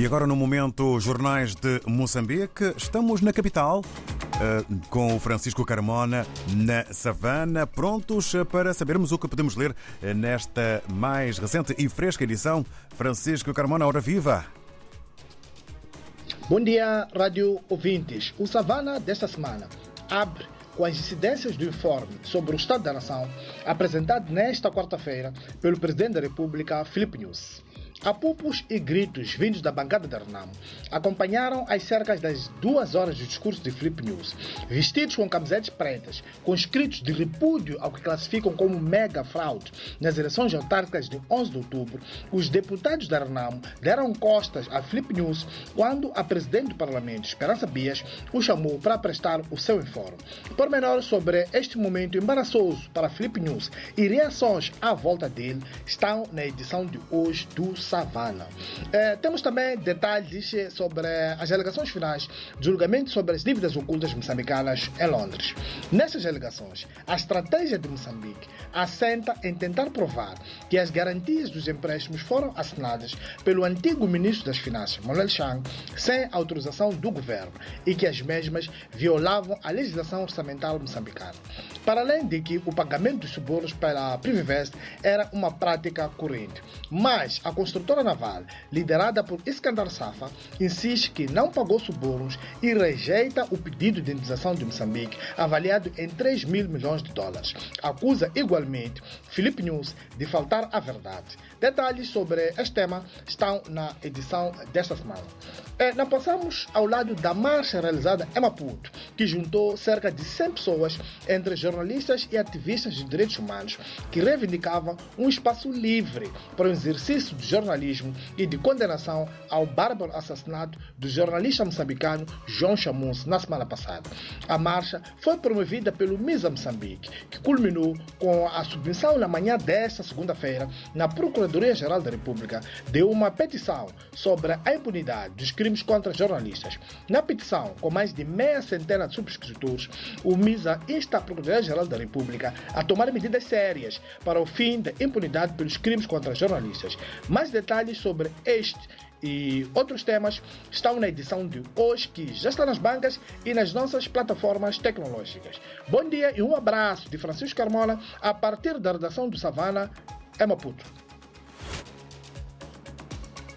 E agora, no momento Jornais de Moçambique, estamos na capital eh, com o Francisco Carmona na Savana, prontos para sabermos o que podemos ler eh, nesta mais recente e fresca edição. Francisco Carmona, hora viva! Bom dia, rádio ouvintes. O Savana desta semana abre com as incidências do informe sobre o Estado da Nação apresentado nesta quarta-feira pelo Presidente da República, Filipe Nunes. Apupos e gritos vindos da bancada da Renamo acompanharam as cerca das duas horas de discurso de Flip News, vestidos com camisetas pretas, com escritos de repúdio ao que classificam como mega fraude nas eleições autárquicas de 11 de outubro. Os deputados da Renamo deram costas a Flip News quando a presidente do Parlamento, Esperança Bias, o chamou para prestar o seu informe. Pormenores sobre este momento embaraçoso para Flip News e reações à volta dele estão na edição de hoje do Savana. Eh, temos também detalhes sobre as alegações finais do julgamento sobre as dívidas ocultas moçambicanas em Londres. Nessas alegações, a estratégia de Moçambique assenta em tentar provar que as garantias dos empréstimos foram assinadas pelo antigo ministro das Finanças, Manuel Chang, sem autorização do governo e que as mesmas violavam a legislação orçamental moçambicana. Para além de que o pagamento dos subornos pela Privivest era uma prática corrente. Mas a construtora naval, liderada por Iskandar Safa, insiste que não pagou subornos e rejeita o pedido de indenização de Moçambique, avaliado em 3 mil milhões de dólares. Acusa igualmente Felipe News de faltar à verdade. Detalhes sobre este tema estão na edição desta semana. Eh, não passamos ao lado da marcha realizada em Maputo, que juntou cerca de 100 pessoas, entre jornalistas e ativistas de direitos humanos, que reivindicavam um espaço livre para o exercício do jornalismo e de condenação ao bárbaro assassinato do jornalista moçambicano João Chamus na semana passada. A marcha foi promovida pelo MISA Moçambique, que culminou com a submissão na manhã desta segunda-feira na Procuradoria-Geral da República de uma petição sobre a impunidade dos crimes contra jornalistas. Na petição, com mais de meia centena de subscritores, o MISA insta a Procuradoria-Geral da República a tomar medidas sérias para o fim da impunidade pelos crimes contra jornalistas. Mais detalhes sobre este e outros temas estão na edição de hoje, que já está nas bancas e nas nossas plataformas tecnológicas. Bom dia e um abraço de Francisco Carmona a partir da redação do Savana, em Maputo.